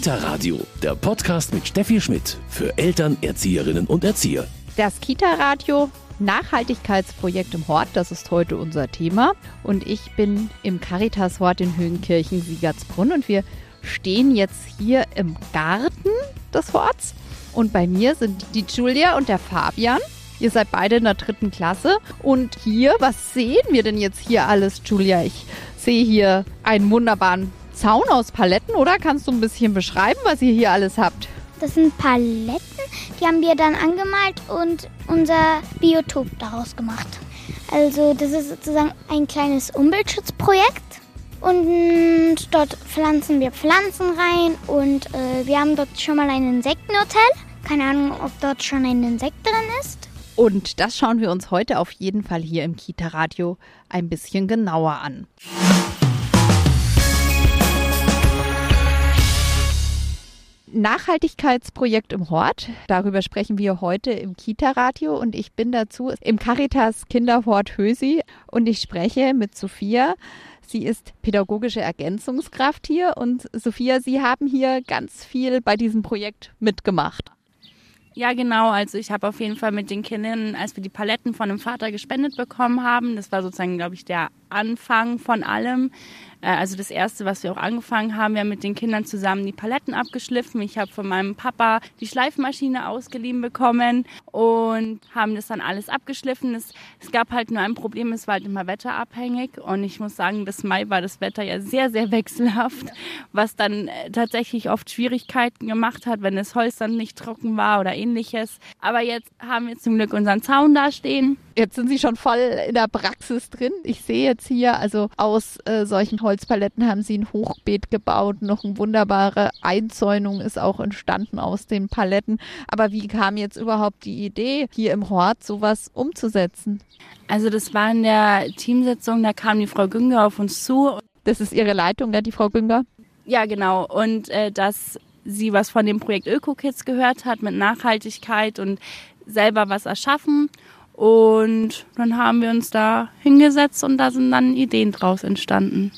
Kita Radio, der Podcast mit Steffi Schmidt für Eltern, Erzieherinnen und Erzieher. Das Kita Radio Nachhaltigkeitsprojekt im Hort, das ist heute unser Thema. Und ich bin im Caritas-Hort in Höhenkirchen-Siegertsbrunn und wir stehen jetzt hier im Garten des Horts. Und bei mir sind die Julia und der Fabian. Ihr seid beide in der dritten Klasse. Und hier, was sehen wir denn jetzt hier alles, Julia? Ich sehe hier einen wunderbaren Zaun aus Paletten, oder? Kannst du ein bisschen beschreiben, was ihr hier alles habt? Das sind Paletten, die haben wir dann angemalt und unser Biotop daraus gemacht. Also das ist sozusagen ein kleines Umweltschutzprojekt und dort pflanzen wir Pflanzen rein und äh, wir haben dort schon mal ein Insektenhotel. Keine Ahnung, ob dort schon ein Insekt drin ist. Und das schauen wir uns heute auf jeden Fall hier im Kita-Radio ein bisschen genauer an. Nachhaltigkeitsprojekt im Hort. Darüber sprechen wir heute im Kita-Radio und ich bin dazu im Caritas Kinderhort Hösi und ich spreche mit Sophia. Sie ist pädagogische Ergänzungskraft hier und Sophia, Sie haben hier ganz viel bei diesem Projekt mitgemacht. Ja, genau. Also ich habe auf jeden Fall mit den Kindern, als wir die Paletten von dem Vater gespendet bekommen haben, das war sozusagen, glaube ich, der Anfang von allem, äh, also das Erste, was wir auch angefangen haben, wir haben mit den Kindern zusammen die Paletten abgeschliffen. Ich habe von meinem Papa die Schleifmaschine ausgeliehen bekommen und haben das dann alles abgeschliffen. Es, es gab halt nur ein Problem, es war halt immer wetterabhängig und ich muss sagen, bis Mai war das Wetter ja sehr, sehr wechselhaft, was dann äh, tatsächlich oft Schwierigkeiten gemacht hat, wenn das Holz dann nicht trocken war oder ähnliches. Aber jetzt haben wir zum Glück unseren Zaun da stehen. Jetzt sind Sie schon voll in der Praxis drin. Ich sehe hier, also aus äh, solchen Holz Holzpaletten haben sie ein Hochbeet gebaut. Noch eine wunderbare Einzäunung ist auch entstanden aus den Paletten. Aber wie kam jetzt überhaupt die Idee, hier im Hort sowas umzusetzen? Also das war in der Teamsitzung, da kam die Frau Günger auf uns zu. Das ist Ihre Leitung, ja, die Frau Günger? Ja, genau. Und äh, dass sie was von dem Projekt ÖkoKids gehört hat mit Nachhaltigkeit und selber was erschaffen. Und dann haben wir uns da hingesetzt und da sind dann Ideen draus entstanden.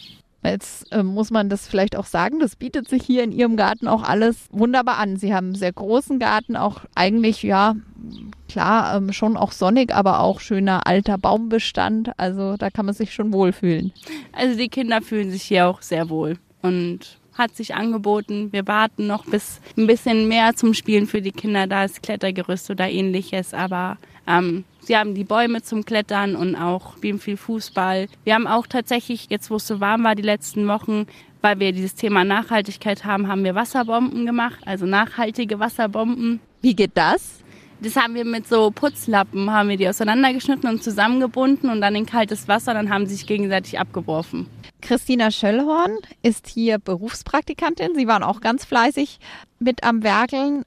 Jetzt äh, muss man das vielleicht auch sagen, das bietet sich hier in Ihrem Garten auch alles wunderbar an. Sie haben einen sehr großen Garten, auch eigentlich, ja, klar, ähm, schon auch sonnig, aber auch schöner alter Baumbestand. Also da kann man sich schon wohlfühlen. Also die Kinder fühlen sich hier auch sehr wohl und hat sich angeboten. Wir warten noch bis ein bisschen mehr zum Spielen für die Kinder, da ist Klettergerüst oder ähnliches, aber ähm, sie haben die Bäume zum Klettern und auch spielen viel Fußball. Wir haben auch tatsächlich, jetzt wo es so warm war, die letzten Wochen, weil wir dieses Thema Nachhaltigkeit haben, haben wir Wasserbomben gemacht, also nachhaltige Wasserbomben. Wie geht das? Das haben wir mit so Putzlappen, haben wir die auseinandergeschnitten und zusammengebunden und dann in kaltes Wasser, dann haben sie sich gegenseitig abgeworfen. Christina Schöllhorn ist hier Berufspraktikantin. Sie waren auch ganz fleißig mit am Werkeln.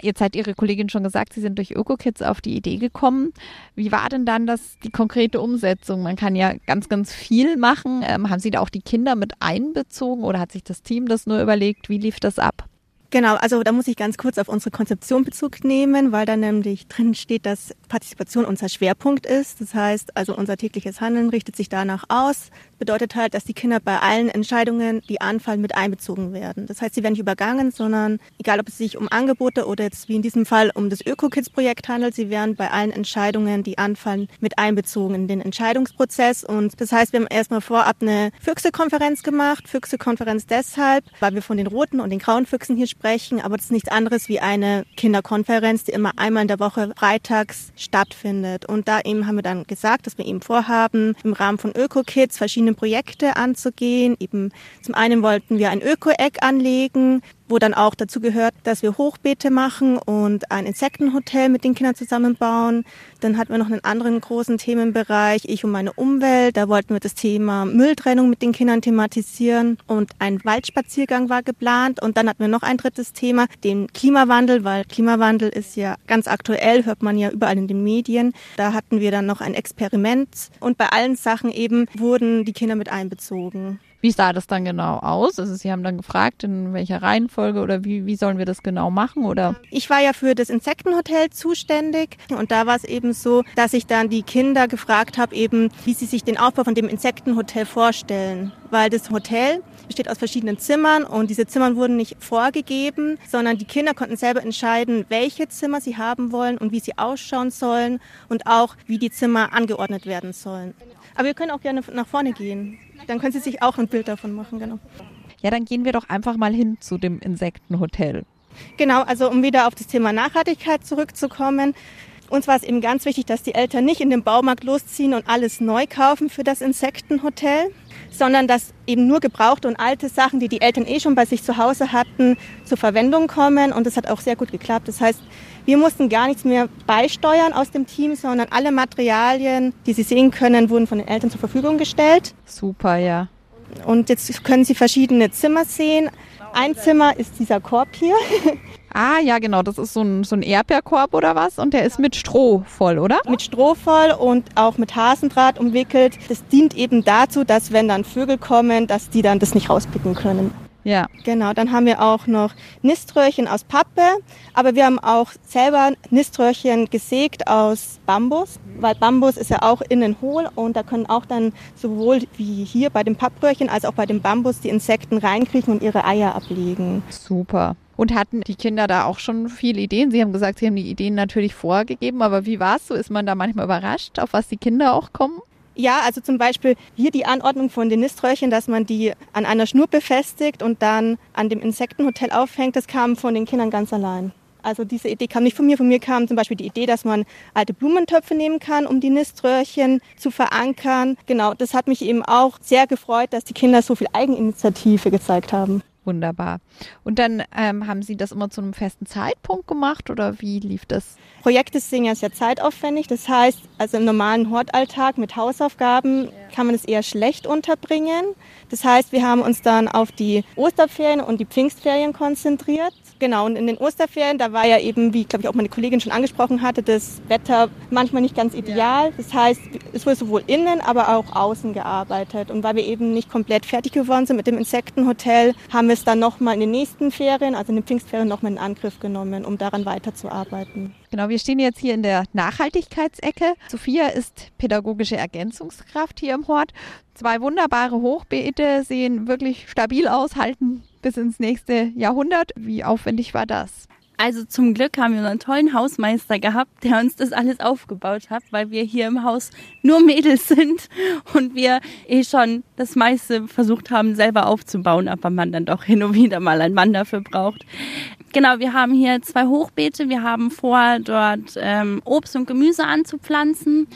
Jetzt hat Ihre Kollegin schon gesagt, Sie sind durch ÖkoKids auf die Idee gekommen. Wie war denn dann das, die konkrete Umsetzung? Man kann ja ganz, ganz viel machen. Ähm, haben Sie da auch die Kinder mit einbezogen oder hat sich das Team das nur überlegt? Wie lief das ab? Genau, also da muss ich ganz kurz auf unsere Konzeption Bezug nehmen, weil da nämlich drin steht, dass Partizipation unser Schwerpunkt ist. Das heißt, also unser tägliches Handeln richtet sich danach aus. Bedeutet halt, dass die Kinder bei allen Entscheidungen, die anfallen, mit einbezogen werden. Das heißt, sie werden nicht übergangen, sondern egal, ob es sich um Angebote oder jetzt wie in diesem Fall um das Öko-Kids-Projekt handelt, sie werden bei allen Entscheidungen, die anfallen, mit einbezogen in den Entscheidungsprozess. Und das heißt, wir haben erstmal vorab eine Füchse-Konferenz gemacht. Füchse-Konferenz deshalb, weil wir von den roten und den grauen Füchsen hier sprechen, aber das ist nichts anderes wie eine Kinderkonferenz, die immer einmal in der Woche freitags stattfindet. Und da eben haben wir dann gesagt, dass wir eben vorhaben, im Rahmen von Öko-Kids verschiedene Projekte anzugehen. Eben zum einen wollten wir ein Öko-Eck anlegen, wo dann auch dazu gehört, dass wir Hochbeete machen und ein Insektenhotel mit den Kindern zusammenbauen. Dann hatten wir noch einen anderen großen Themenbereich, ich und meine Umwelt. Da wollten wir das Thema Mülltrennung mit den Kindern thematisieren und ein Waldspaziergang war geplant. Und dann hatten wir noch ein drittes Thema, den Klimawandel, weil Klimawandel ist ja ganz aktuell, hört man ja überall in den Medien. Da hatten wir dann noch ein Experiment und bei allen Sachen eben wurden die Kinder mit einbezogen. Wie sah das dann genau aus? Also Sie haben dann gefragt, in welcher Reihenfolge oder wie, wie sollen wir das genau machen? Oder? Ich war ja für das Insektenhotel zuständig und da war es eben so, dass ich dann die Kinder gefragt habe, eben, wie sie sich den Aufbau von dem Insektenhotel vorstellen. Weil das Hotel besteht aus verschiedenen Zimmern und diese Zimmern wurden nicht vorgegeben, sondern die Kinder konnten selber entscheiden, welche Zimmer sie haben wollen und wie sie ausschauen sollen und auch wie die Zimmer angeordnet werden sollen. Aber wir können auch gerne nach vorne gehen. Dann können Sie sich auch ein Bild davon machen, genau. Ja, dann gehen wir doch einfach mal hin zu dem Insektenhotel. Genau, also um wieder auf das Thema Nachhaltigkeit zurückzukommen. Uns war es eben ganz wichtig, dass die Eltern nicht in den Baumarkt losziehen und alles neu kaufen für das Insektenhotel, sondern dass eben nur gebrauchte und alte Sachen, die die Eltern eh schon bei sich zu Hause hatten, zur Verwendung kommen. Und das hat auch sehr gut geklappt. Das heißt, wir mussten gar nichts mehr beisteuern aus dem Team, sondern alle Materialien, die Sie sehen können, wurden von den Eltern zur Verfügung gestellt. Super, ja. Und jetzt können Sie verschiedene Zimmer sehen. Ein Zimmer ist dieser Korb hier. Ah, ja, genau. Das ist so ein, so ein Erdbeerkorb oder was? Und der ist mit Stroh voll, oder? Mit Stroh voll und auch mit Hasendraht umwickelt. Das dient eben dazu, dass wenn dann Vögel kommen, dass die dann das nicht rauspicken können. Ja. Genau, dann haben wir auch noch Niströhrchen aus Pappe, aber wir haben auch selber Niströhrchen gesägt aus Bambus, weil Bambus ist ja auch innen hohl und da können auch dann sowohl wie hier bei dem Pappröhrchen als auch bei dem Bambus die Insekten reinkriechen und ihre Eier ablegen. Super. Und hatten die Kinder da auch schon viele Ideen? Sie haben gesagt, Sie haben die Ideen natürlich vorgegeben, aber wie war es so? Ist man da manchmal überrascht, auf was die Kinder auch kommen? Ja, also zum Beispiel hier die Anordnung von den Niströhrchen, dass man die an einer Schnur befestigt und dann an dem Insektenhotel aufhängt, das kam von den Kindern ganz allein. Also diese Idee kam nicht von mir. Von mir kam zum Beispiel die Idee, dass man alte Blumentöpfe nehmen kann, um die Niströhrchen zu verankern. Genau, das hat mich eben auch sehr gefreut, dass die Kinder so viel Eigeninitiative gezeigt haben. Wunderbar. Und dann ähm, haben Sie das immer zu einem festen Zeitpunkt gemacht oder wie lief das? Projekte sind ja sehr zeitaufwendig. Das heißt, also im normalen Hortalltag mit Hausaufgaben kann man es eher schlecht unterbringen. Das heißt, wir haben uns dann auf die Osterferien und die Pfingstferien konzentriert. Genau, und in den Osterferien, da war ja eben, wie glaube ich auch meine Kollegin schon angesprochen hatte, das Wetter manchmal nicht ganz ideal. Das heißt, es wurde sowohl innen, aber auch außen gearbeitet. Und weil wir eben nicht komplett fertig geworden sind mit dem Insektenhotel, haben wir es dann nochmal in den nächsten Ferien, also in den Pfingstferien, nochmal in Angriff genommen, um daran weiterzuarbeiten. Genau, wir stehen jetzt hier in der Nachhaltigkeitsecke. Sophia ist pädagogische Ergänzungskraft hier im Hort. Zwei wunderbare Hochbeete sehen wirklich stabil aus, halten bis ins nächste Jahrhundert. Wie aufwendig war das? Also zum Glück haben wir einen tollen Hausmeister gehabt, der uns das alles aufgebaut hat, weil wir hier im Haus nur Mädels sind und wir eh schon das meiste versucht haben selber aufzubauen, aber man dann doch hin und wieder mal einen Mann dafür braucht. Genau, wir haben hier zwei Hochbeete. Wir haben vor, dort ähm, Obst und Gemüse anzupflanzen.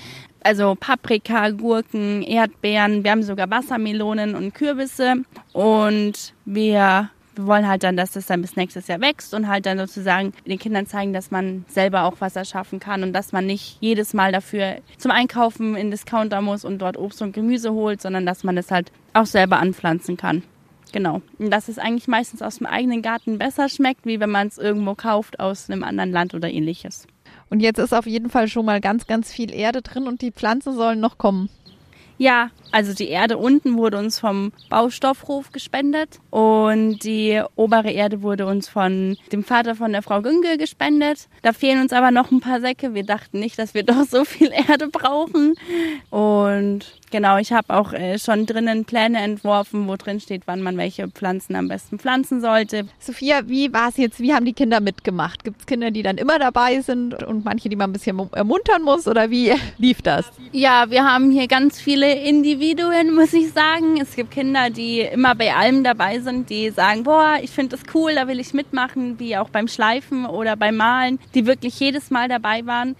Also Paprika, Gurken, Erdbeeren. Wir haben sogar Wassermelonen und Kürbisse. Und wir wollen halt dann, dass das dann bis nächstes Jahr wächst und halt dann sozusagen den Kindern zeigen, dass man selber auch Wasser schaffen kann und dass man nicht jedes Mal dafür zum Einkaufen in Discounter muss und dort Obst und Gemüse holt, sondern dass man es halt auch selber anpflanzen kann. Genau. Und dass es eigentlich meistens aus dem eigenen Garten besser schmeckt, wie wenn man es irgendwo kauft aus einem anderen Land oder ähnliches. Und jetzt ist auf jeden Fall schon mal ganz, ganz viel Erde drin und die Pflanzen sollen noch kommen. Ja, also die Erde unten wurde uns vom Baustoffhof gespendet und die obere Erde wurde uns von dem Vater von der Frau Günge gespendet. Da fehlen uns aber noch ein paar Säcke. Wir dachten nicht, dass wir doch so viel Erde brauchen. Und genau, ich habe auch äh, schon drinnen Pläne entworfen, wo drin steht, wann man welche Pflanzen am besten pflanzen sollte. Sophia, wie war es jetzt? Wie haben die Kinder mitgemacht? Gibt es Kinder, die dann immer dabei sind und manche, die man ein bisschen ermuntern muss? Oder wie lief das? Ja, wir haben hier ganz viele Individuen, muss ich sagen. Es gibt Kinder, die immer bei allem dabei sind, die sagen, boah, ich finde das cool, da will ich mitmachen, wie auch beim Schleifen oder beim Malen, die wirklich jedes Mal dabei waren.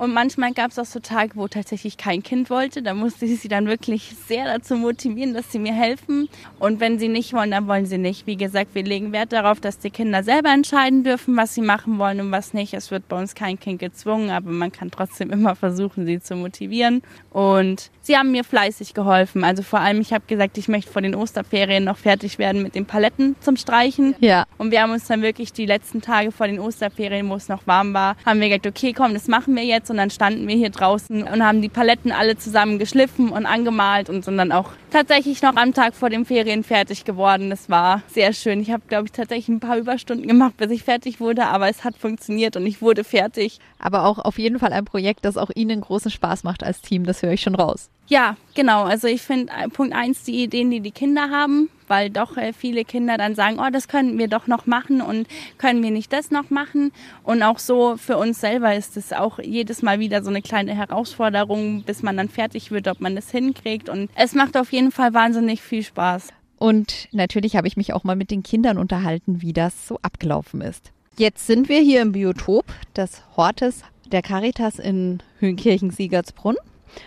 Und manchmal gab es auch so Tage, wo tatsächlich kein Kind wollte. Da musste ich sie dann wirklich sehr dazu motivieren, dass sie mir helfen. Und wenn sie nicht wollen, dann wollen sie nicht. Wie gesagt, wir legen Wert darauf, dass die Kinder selber entscheiden dürfen, was sie machen wollen und was nicht. Es wird bei uns kein Kind gezwungen, aber man kann trotzdem immer versuchen, sie zu motivieren. Und sie haben mir fleißig geholfen. Also vor allem, ich habe gesagt, ich möchte vor den Osterferien noch fertig werden mit den Paletten zum Streichen. Ja. Und wir haben uns dann wirklich die letzten Tage vor den Osterferien, wo es noch warm war, haben wir gesagt, okay, komm, das machen wir jetzt und dann standen wir hier draußen und haben die Paletten alle zusammen geschliffen und angemalt und sind dann auch tatsächlich noch am Tag vor den Ferien fertig geworden. Das war sehr schön. Ich habe, glaube ich, tatsächlich ein paar Überstunden gemacht, bis ich fertig wurde, aber es hat funktioniert und ich wurde fertig. Aber auch auf jeden Fall ein Projekt, das auch Ihnen großen Spaß macht als Team, das höre ich schon raus. Ja, genau. Also ich finde Punkt eins die Ideen, die die Kinder haben, weil doch äh, viele Kinder dann sagen, oh, das können wir doch noch machen und können wir nicht das noch machen. Und auch so für uns selber ist es auch jedes Mal wieder so eine kleine Herausforderung, bis man dann fertig wird, ob man das hinkriegt. Und es macht auf jeden Fall wahnsinnig viel Spaß. Und natürlich habe ich mich auch mal mit den Kindern unterhalten, wie das so abgelaufen ist. Jetzt sind wir hier im Biotop des Hortes der Caritas in Höhenkirchen-Siegertsbrunn.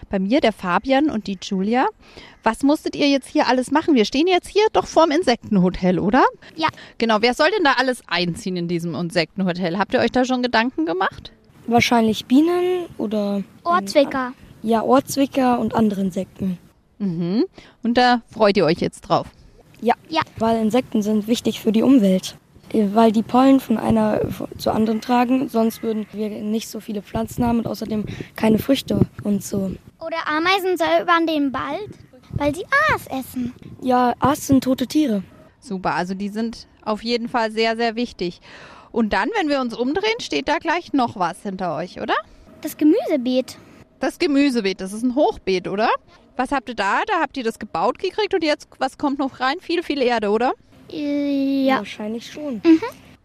Bei mir der Fabian und die Julia. Was musstet ihr jetzt hier alles machen? Wir stehen jetzt hier doch vorm Insektenhotel, oder? Ja. Genau, wer soll denn da alles einziehen in diesem Insektenhotel? Habt ihr euch da schon Gedanken gemacht? Wahrscheinlich Bienen oder Ohrzwicker. ja Ohrzwicker und andere Insekten. Mhm. Und da freut ihr euch jetzt drauf. Ja. Ja. Weil Insekten sind wichtig für die Umwelt. Äh, Weil die Pollen von einer zur anderen tragen, sonst würden wir nicht so viele Pflanzen haben und außerdem keine Früchte und so. Oder Ameisen säubern den Wald, weil sie Aas essen. Ja, Aas sind tote Tiere. Super, also die sind auf jeden Fall sehr, sehr wichtig. Und dann, wenn wir uns umdrehen, steht da gleich noch was hinter euch, oder? Das Gemüsebeet. Das Gemüsebeet, das ist ein Hochbeet, oder? Was habt ihr da? Da habt ihr das gebaut gekriegt und jetzt, was kommt noch rein? Viel, viel Erde, oder? Äh, ja, Wahrscheinlich schon.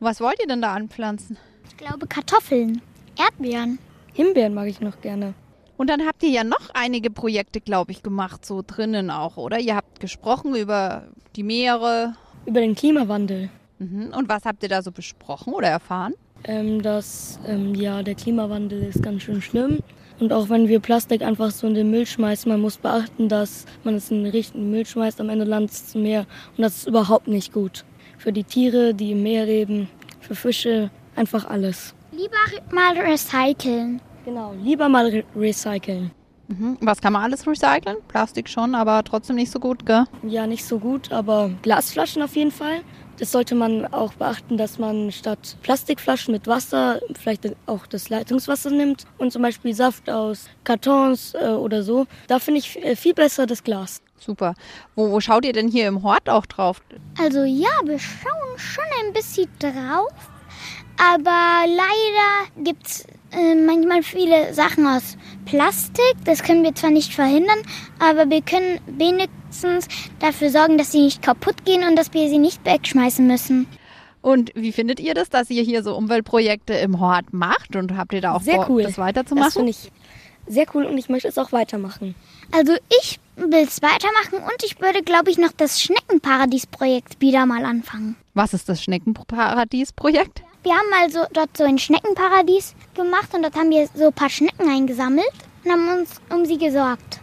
Was wollt ihr denn da anpflanzen? ich glaube Kartoffeln. Erdbeeren. Himbeeren mag ich noch gerne. Und dann habt ihr ja noch einige Projekte, glaube ich, gemacht, so drinnen auch, oder? Ihr habt gesprochen über die Meere. Über den Klimawandel. Mhm. Und was habt ihr da so besprochen oder erfahren? Ähm, dass ähm, ja, der Klimawandel ist ganz schön schlimm. Und auch wenn wir Plastik einfach so in den Müll schmeißen, man muss beachten, dass man es in den richtigen Müll schmeißt, am Ende landet es im Meer. Und das ist überhaupt nicht gut. Für die Tiere, die im Meer leben, für Fische, einfach alles. Lieber mal recyceln. Genau, lieber mal re recyceln. Mhm. Was kann man alles recyceln? Plastik schon, aber trotzdem nicht so gut, gell? Ja, nicht so gut, aber Glasflaschen auf jeden Fall. Das sollte man auch beachten, dass man statt Plastikflaschen mit Wasser vielleicht auch das Leitungswasser nimmt und zum Beispiel Saft aus Kartons äh, oder so. Da finde ich äh, viel besser das Glas. Super. Wo, wo schaut ihr denn hier im Hort auch drauf? Also ja, wir schauen schon ein bisschen drauf. Aber leider gibt es äh, manchmal viele Sachen aus Plastik. Das können wir zwar nicht verhindern, aber wir können wenigstens dafür sorgen, dass sie nicht kaputt gehen und dass wir sie nicht wegschmeißen müssen. Und wie findet ihr das, dass ihr hier so Umweltprojekte im Hort macht? Und habt ihr da auch Sehr vor, cool. das Das weiterzumachen? finde ich sehr cool und ich möchte es auch weitermachen. Also ich will es weitermachen und ich würde, glaube ich, noch das Schneckenparadies-Projekt wieder mal anfangen. Was ist das Schneckenparadies-Projekt? Wir haben also dort so ein Schneckenparadies gemacht und dort haben wir so ein paar Schnecken eingesammelt und haben uns um sie gesorgt.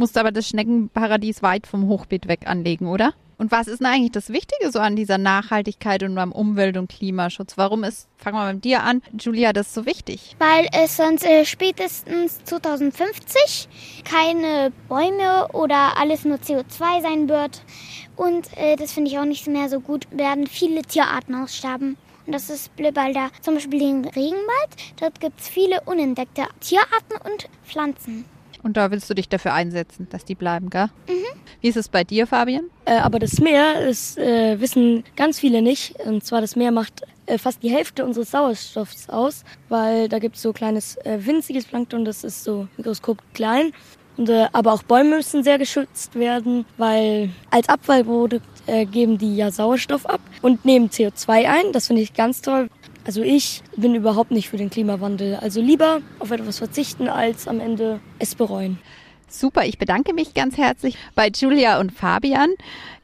Musst aber das Schneckenparadies weit vom Hochbeet weg anlegen, oder? Und was ist denn eigentlich das Wichtige so an dieser Nachhaltigkeit und beim Umwelt- und Klimaschutz? Warum ist, fangen wir mit dir an, Julia, das so wichtig? Weil es sonst äh, spätestens 2050 keine Bäume oder alles nur CO2 sein wird. Und äh, das finde ich auch nicht mehr so gut, werden viele Tierarten aussterben. Und das ist blöd, weil da zum Beispiel den Regenwald, dort gibt es viele unentdeckte Tierarten und Pflanzen. Und da willst du dich dafür einsetzen, dass die bleiben, gell? Wie ist es bei dir, Fabian? Äh, aber das Meer, das äh, wissen ganz viele nicht. Und zwar das Meer macht äh, fast die Hälfte unseres Sauerstoffs aus, weil da gibt es so kleines äh, winziges Plankton, das ist so Mikroskop klein. Und, äh, aber auch Bäume müssen sehr geschützt werden, weil als Abfallprodukt äh, geben die ja Sauerstoff ab und nehmen CO2 ein. Das finde ich ganz toll. Also ich bin überhaupt nicht für den Klimawandel. Also lieber auf etwas verzichten, als am Ende es bereuen. Super, ich bedanke mich ganz herzlich bei Julia und Fabian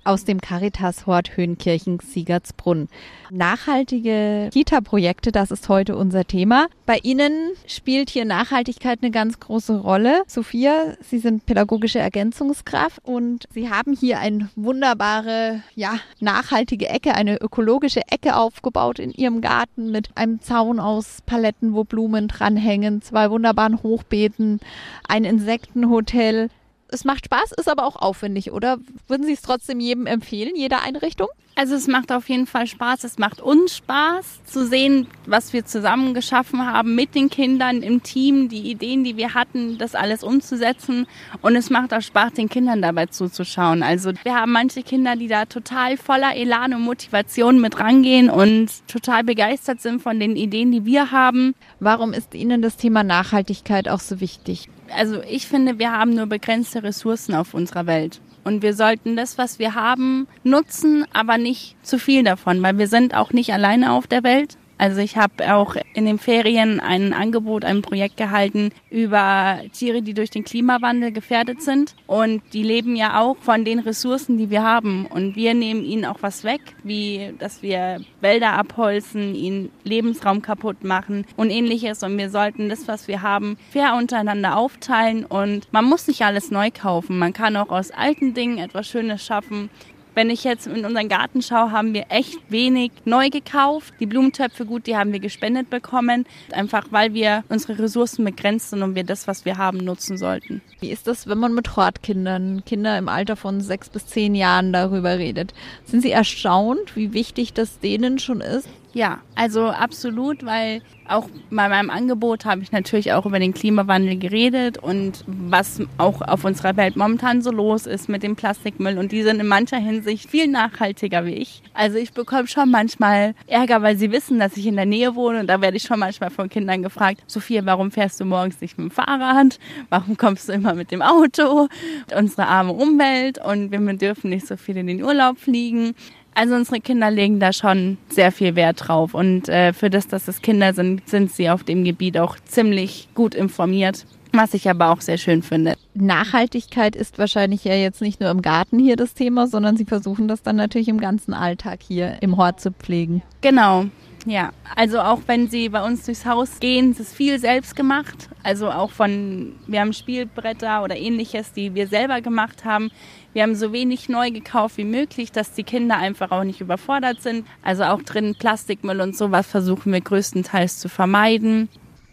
aus dem Caritas Hort Höhenkirchen Siegertsbrunn. Nachhaltige Kita-Projekte, das ist heute unser Thema. Bei Ihnen spielt hier Nachhaltigkeit eine ganz große Rolle. Sophia, Sie sind pädagogische Ergänzungskraft und Sie haben hier eine wunderbare, ja, nachhaltige Ecke, eine ökologische Ecke aufgebaut in Ihrem Garten mit einem Zaun aus Paletten, wo Blumen dranhängen, zwei wunderbaren Hochbeeten, ein Insektenhotel. Es macht Spaß, ist aber auch aufwendig, oder? Würden Sie es trotzdem jedem empfehlen, jeder Einrichtung? Also es macht auf jeden Fall Spaß. Es macht uns Spaß zu sehen, was wir zusammen geschaffen haben mit den Kindern im Team, die Ideen, die wir hatten, das alles umzusetzen. Und es macht auch Spaß, den Kindern dabei zuzuschauen. Also wir haben manche Kinder, die da total voller Elan und Motivation mit rangehen und total begeistert sind von den Ideen, die wir haben. Warum ist Ihnen das Thema Nachhaltigkeit auch so wichtig? Also ich finde, wir haben nur begrenzte Ressourcen auf unserer Welt. Und wir sollten das, was wir haben, nutzen, aber nicht zu viel davon, weil wir sind auch nicht alleine auf der Welt. Also ich habe auch in den Ferien ein Angebot, ein Projekt gehalten über Tiere, die durch den Klimawandel gefährdet sind. Und die leben ja auch von den Ressourcen, die wir haben. Und wir nehmen ihnen auch was weg, wie dass wir Wälder abholzen, ihnen Lebensraum kaputt machen und ähnliches. Und wir sollten das, was wir haben, fair untereinander aufteilen. Und man muss nicht alles neu kaufen. Man kann auch aus alten Dingen etwas Schönes schaffen. Wenn ich jetzt in unseren Garten schaue, haben wir echt wenig neu gekauft. Die Blumentöpfe, gut, die haben wir gespendet bekommen. Einfach weil wir unsere Ressourcen begrenzt sind und wir das, was wir haben, nutzen sollten. Wie ist das, wenn man mit Hortkindern, Kinder im Alter von sechs bis zehn Jahren darüber redet? Sind sie erstaunt, wie wichtig das denen schon ist? Ja, also absolut, weil auch bei meinem Angebot habe ich natürlich auch über den Klimawandel geredet und was auch auf unserer Welt momentan so los ist mit dem Plastikmüll. Und die sind in mancher Hinsicht viel nachhaltiger wie ich. Also ich bekomme schon manchmal Ärger, weil sie wissen, dass ich in der Nähe wohne. Und da werde ich schon manchmal von Kindern gefragt, Sophia, warum fährst du morgens nicht mit dem Fahrrad? Warum kommst du immer mit dem Auto? Unsere arme Umwelt und wir dürfen nicht so viel in den Urlaub fliegen. Also unsere Kinder legen da schon sehr viel Wert drauf und äh, für das, dass es Kinder sind, sind sie auf dem Gebiet auch ziemlich gut informiert. Was ich aber auch sehr schön finde. Nachhaltigkeit ist wahrscheinlich ja jetzt nicht nur im Garten hier das Thema, sondern Sie versuchen das dann natürlich im ganzen Alltag hier im Hort zu pflegen. Genau. Ja, also auch wenn sie bei uns durchs Haus gehen, ist es viel selbst gemacht. Also auch von, wir haben Spielbretter oder ähnliches, die wir selber gemacht haben. Wir haben so wenig neu gekauft wie möglich, dass die Kinder einfach auch nicht überfordert sind. Also auch drin Plastikmüll und sowas versuchen wir größtenteils zu vermeiden.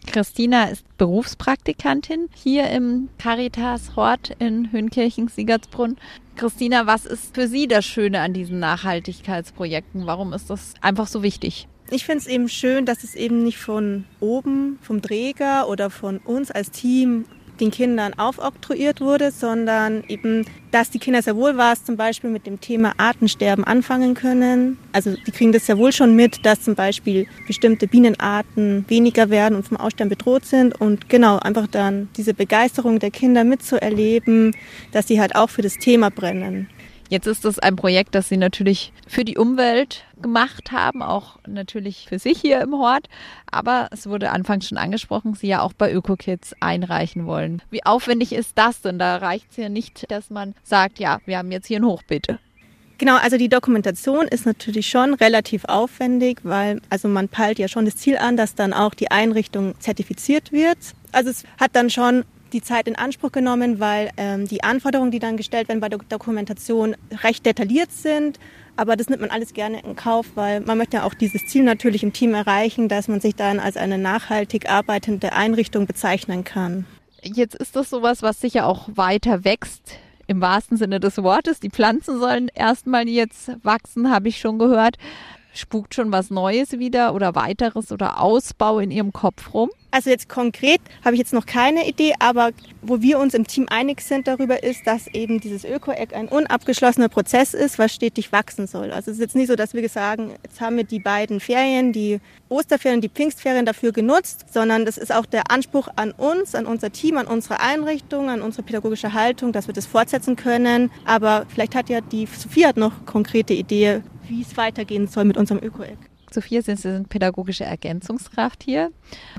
Christina ist Berufspraktikantin hier im Caritas Hort in Höhenkirchen-Siegertsbrunn. Christina, was ist für Sie das Schöne an diesen Nachhaltigkeitsprojekten? Warum ist das einfach so wichtig? Ich finde es eben schön, dass es eben nicht von oben, vom Träger oder von uns als Team den Kindern aufoktroyiert wurde, sondern eben, dass die Kinder sehr wohl was zum Beispiel mit dem Thema Artensterben anfangen können. Also die kriegen das sehr wohl schon mit, dass zum Beispiel bestimmte Bienenarten weniger werden und vom Aussterben bedroht sind und genau einfach dann diese Begeisterung der Kinder mitzuerleben, dass sie halt auch für das Thema brennen. Jetzt ist es ein Projekt, das Sie natürlich für die Umwelt gemacht haben, auch natürlich für sich hier im Hort. Aber es wurde anfangs schon angesprochen, Sie ja auch bei ÖkoKids einreichen wollen. Wie aufwendig ist das denn? Da reicht es ja nicht, dass man sagt, ja, wir haben jetzt hier ein Hochbeete. Genau, also die Dokumentation ist natürlich schon relativ aufwendig, weil also man peilt ja schon das Ziel an, dass dann auch die Einrichtung zertifiziert wird. Also es hat dann schon die Zeit in Anspruch genommen, weil ähm, die Anforderungen, die dann gestellt werden bei der Dokumentation, recht detailliert sind. Aber das nimmt man alles gerne in Kauf, weil man möchte ja auch dieses Ziel natürlich im Team erreichen, dass man sich dann als eine nachhaltig arbeitende Einrichtung bezeichnen kann. Jetzt ist das sowas, was sicher auch weiter wächst im wahrsten Sinne des Wortes. Die Pflanzen sollen erstmal jetzt wachsen, habe ich schon gehört. Spukt schon was Neues wieder oder weiteres oder Ausbau in Ihrem Kopf rum? Also jetzt konkret habe ich jetzt noch keine Idee, aber wo wir uns im Team einig sind darüber ist, dass eben dieses Öko-Eck ein unabgeschlossener Prozess ist, was stetig wachsen soll. Also es ist jetzt nicht so, dass wir sagen, jetzt haben wir die beiden Ferien, die Osterferien, die Pfingstferien dafür genutzt, sondern das ist auch der Anspruch an uns, an unser Team, an unsere Einrichtung, an unsere pädagogische Haltung, dass wir das fortsetzen können. Aber vielleicht hat ja die Sophie hat noch konkrete Idee, wie es weitergehen soll mit unserem Öko-Eck. Sophia, Sie sind pädagogische Ergänzungskraft hier.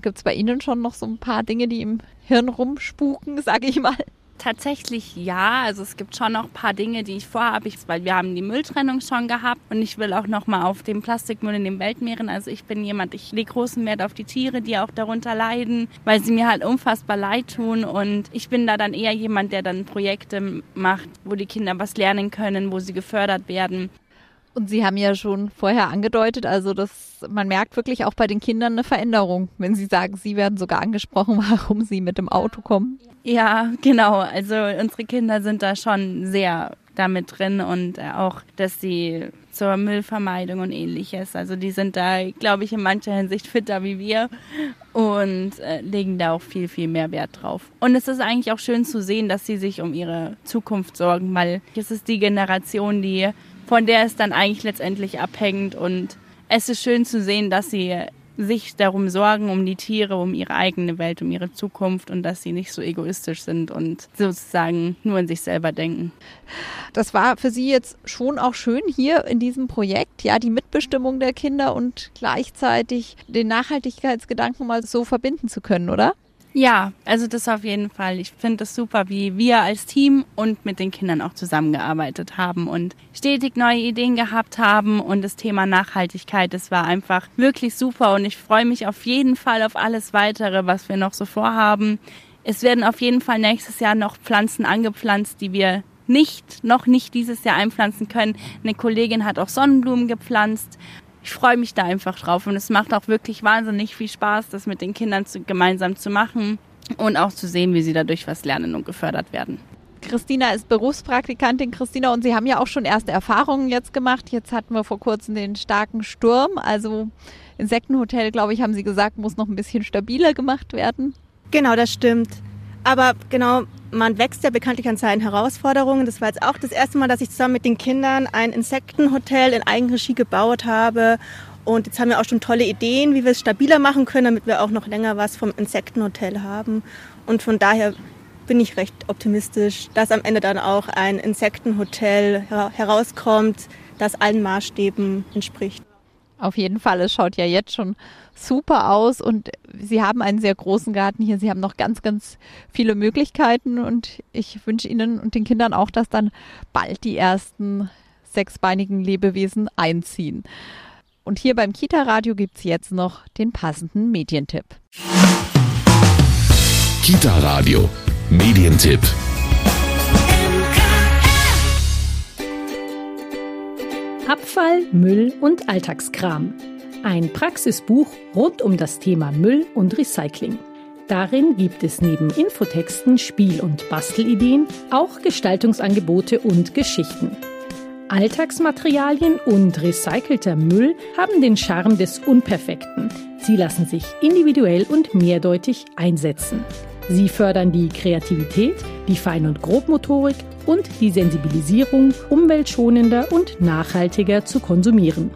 Gibt es bei Ihnen schon noch so ein paar Dinge, die im Hirn rumspuken, sage ich mal? Tatsächlich ja, also es gibt schon noch ein paar Dinge, die ich vorhabe, weil wir haben die Mülltrennung schon gehabt und ich will auch noch mal auf den Plastikmüll in den Weltmeeren. Also ich bin jemand, ich lege großen Wert auf die Tiere, die auch darunter leiden, weil sie mir halt unfassbar leid tun und ich bin da dann eher jemand, der dann Projekte macht, wo die Kinder was lernen können, wo sie gefördert werden. Und Sie haben ja schon vorher angedeutet, also dass man merkt wirklich auch bei den Kindern eine Veränderung, wenn Sie sagen, Sie werden sogar angesprochen, warum Sie mit dem Auto kommen. Ja, genau. Also unsere Kinder sind da schon sehr damit drin und auch, dass sie zur Müllvermeidung und ähnliches. Also die sind da, glaube ich, in mancher Hinsicht fitter wie wir und äh, legen da auch viel, viel mehr Wert drauf. Und es ist eigentlich auch schön zu sehen, dass sie sich um ihre Zukunft sorgen, weil es ist die Generation, die von der es dann eigentlich letztendlich abhängt. Und es ist schön zu sehen, dass sie sich darum sorgen, um die Tiere, um ihre eigene Welt, um ihre Zukunft und dass sie nicht so egoistisch sind und sozusagen nur an sich selber denken. Das war für Sie jetzt schon auch schön hier in diesem Projekt, ja, die Mitbestimmung der Kinder und gleichzeitig den Nachhaltigkeitsgedanken mal so verbinden zu können, oder? Ja, also das auf jeden Fall. Ich finde es super, wie wir als Team und mit den Kindern auch zusammengearbeitet haben und stetig neue Ideen gehabt haben und das Thema Nachhaltigkeit, das war einfach wirklich super und ich freue mich auf jeden Fall auf alles weitere, was wir noch so vorhaben. Es werden auf jeden Fall nächstes Jahr noch Pflanzen angepflanzt, die wir nicht, noch nicht dieses Jahr einpflanzen können. Eine Kollegin hat auch Sonnenblumen gepflanzt ich freue mich da einfach drauf und es macht auch wirklich wahnsinnig viel Spaß, das mit den Kindern zu, gemeinsam zu machen und auch zu sehen, wie sie dadurch was lernen und gefördert werden. Christina ist Berufspraktikantin, Christina, und Sie haben ja auch schon erste Erfahrungen jetzt gemacht. Jetzt hatten wir vor kurzem den starken Sturm. Also Insektenhotel, glaube ich, haben Sie gesagt, muss noch ein bisschen stabiler gemacht werden. Genau, das stimmt. Aber genau, man wächst ja bekanntlich an seinen Herausforderungen. Das war jetzt auch das erste Mal, dass ich zusammen mit den Kindern ein Insektenhotel in Eigenregie gebaut habe. Und jetzt haben wir auch schon tolle Ideen, wie wir es stabiler machen können, damit wir auch noch länger was vom Insektenhotel haben. Und von daher bin ich recht optimistisch, dass am Ende dann auch ein Insektenhotel herauskommt, das allen Maßstäben entspricht. Auf jeden Fall, es schaut ja jetzt schon super aus und Sie haben einen sehr großen Garten hier. Sie haben noch ganz, ganz viele Möglichkeiten und ich wünsche Ihnen und den Kindern auch, dass dann bald die ersten sechsbeinigen Lebewesen einziehen. Und hier beim Kita-Radio gibt es jetzt noch den passenden Medientipp. Kita-Radio, Medientipp. Abfall, Müll und Alltagskram. Ein Praxisbuch rund um das Thema Müll und Recycling. Darin gibt es neben Infotexten, Spiel- und Bastelideen auch Gestaltungsangebote und Geschichten. Alltagsmaterialien und recycelter Müll haben den Charme des Unperfekten. Sie lassen sich individuell und mehrdeutig einsetzen. Sie fördern die Kreativität, die Fein- und Grobmotorik und die Sensibilisierung, umweltschonender und nachhaltiger zu konsumieren.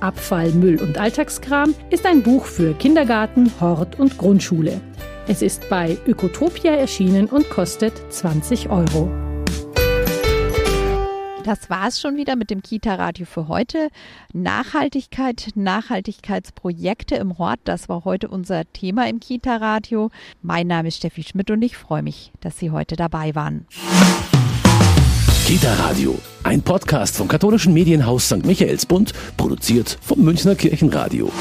Abfall, Müll und Alltagskram ist ein Buch für Kindergarten, Hort und Grundschule. Es ist bei Ökotopia erschienen und kostet 20 Euro. Das war es schon wieder mit dem Kita-Radio für heute. Nachhaltigkeit, Nachhaltigkeitsprojekte im Hort, das war heute unser Thema im Kita-Radio. Mein Name ist Steffi Schmidt und ich freue mich, dass Sie heute dabei waren. Kita Radio, ein Podcast vom katholischen Medienhaus St. Michaelsbund, produziert vom Münchner Kirchenradio.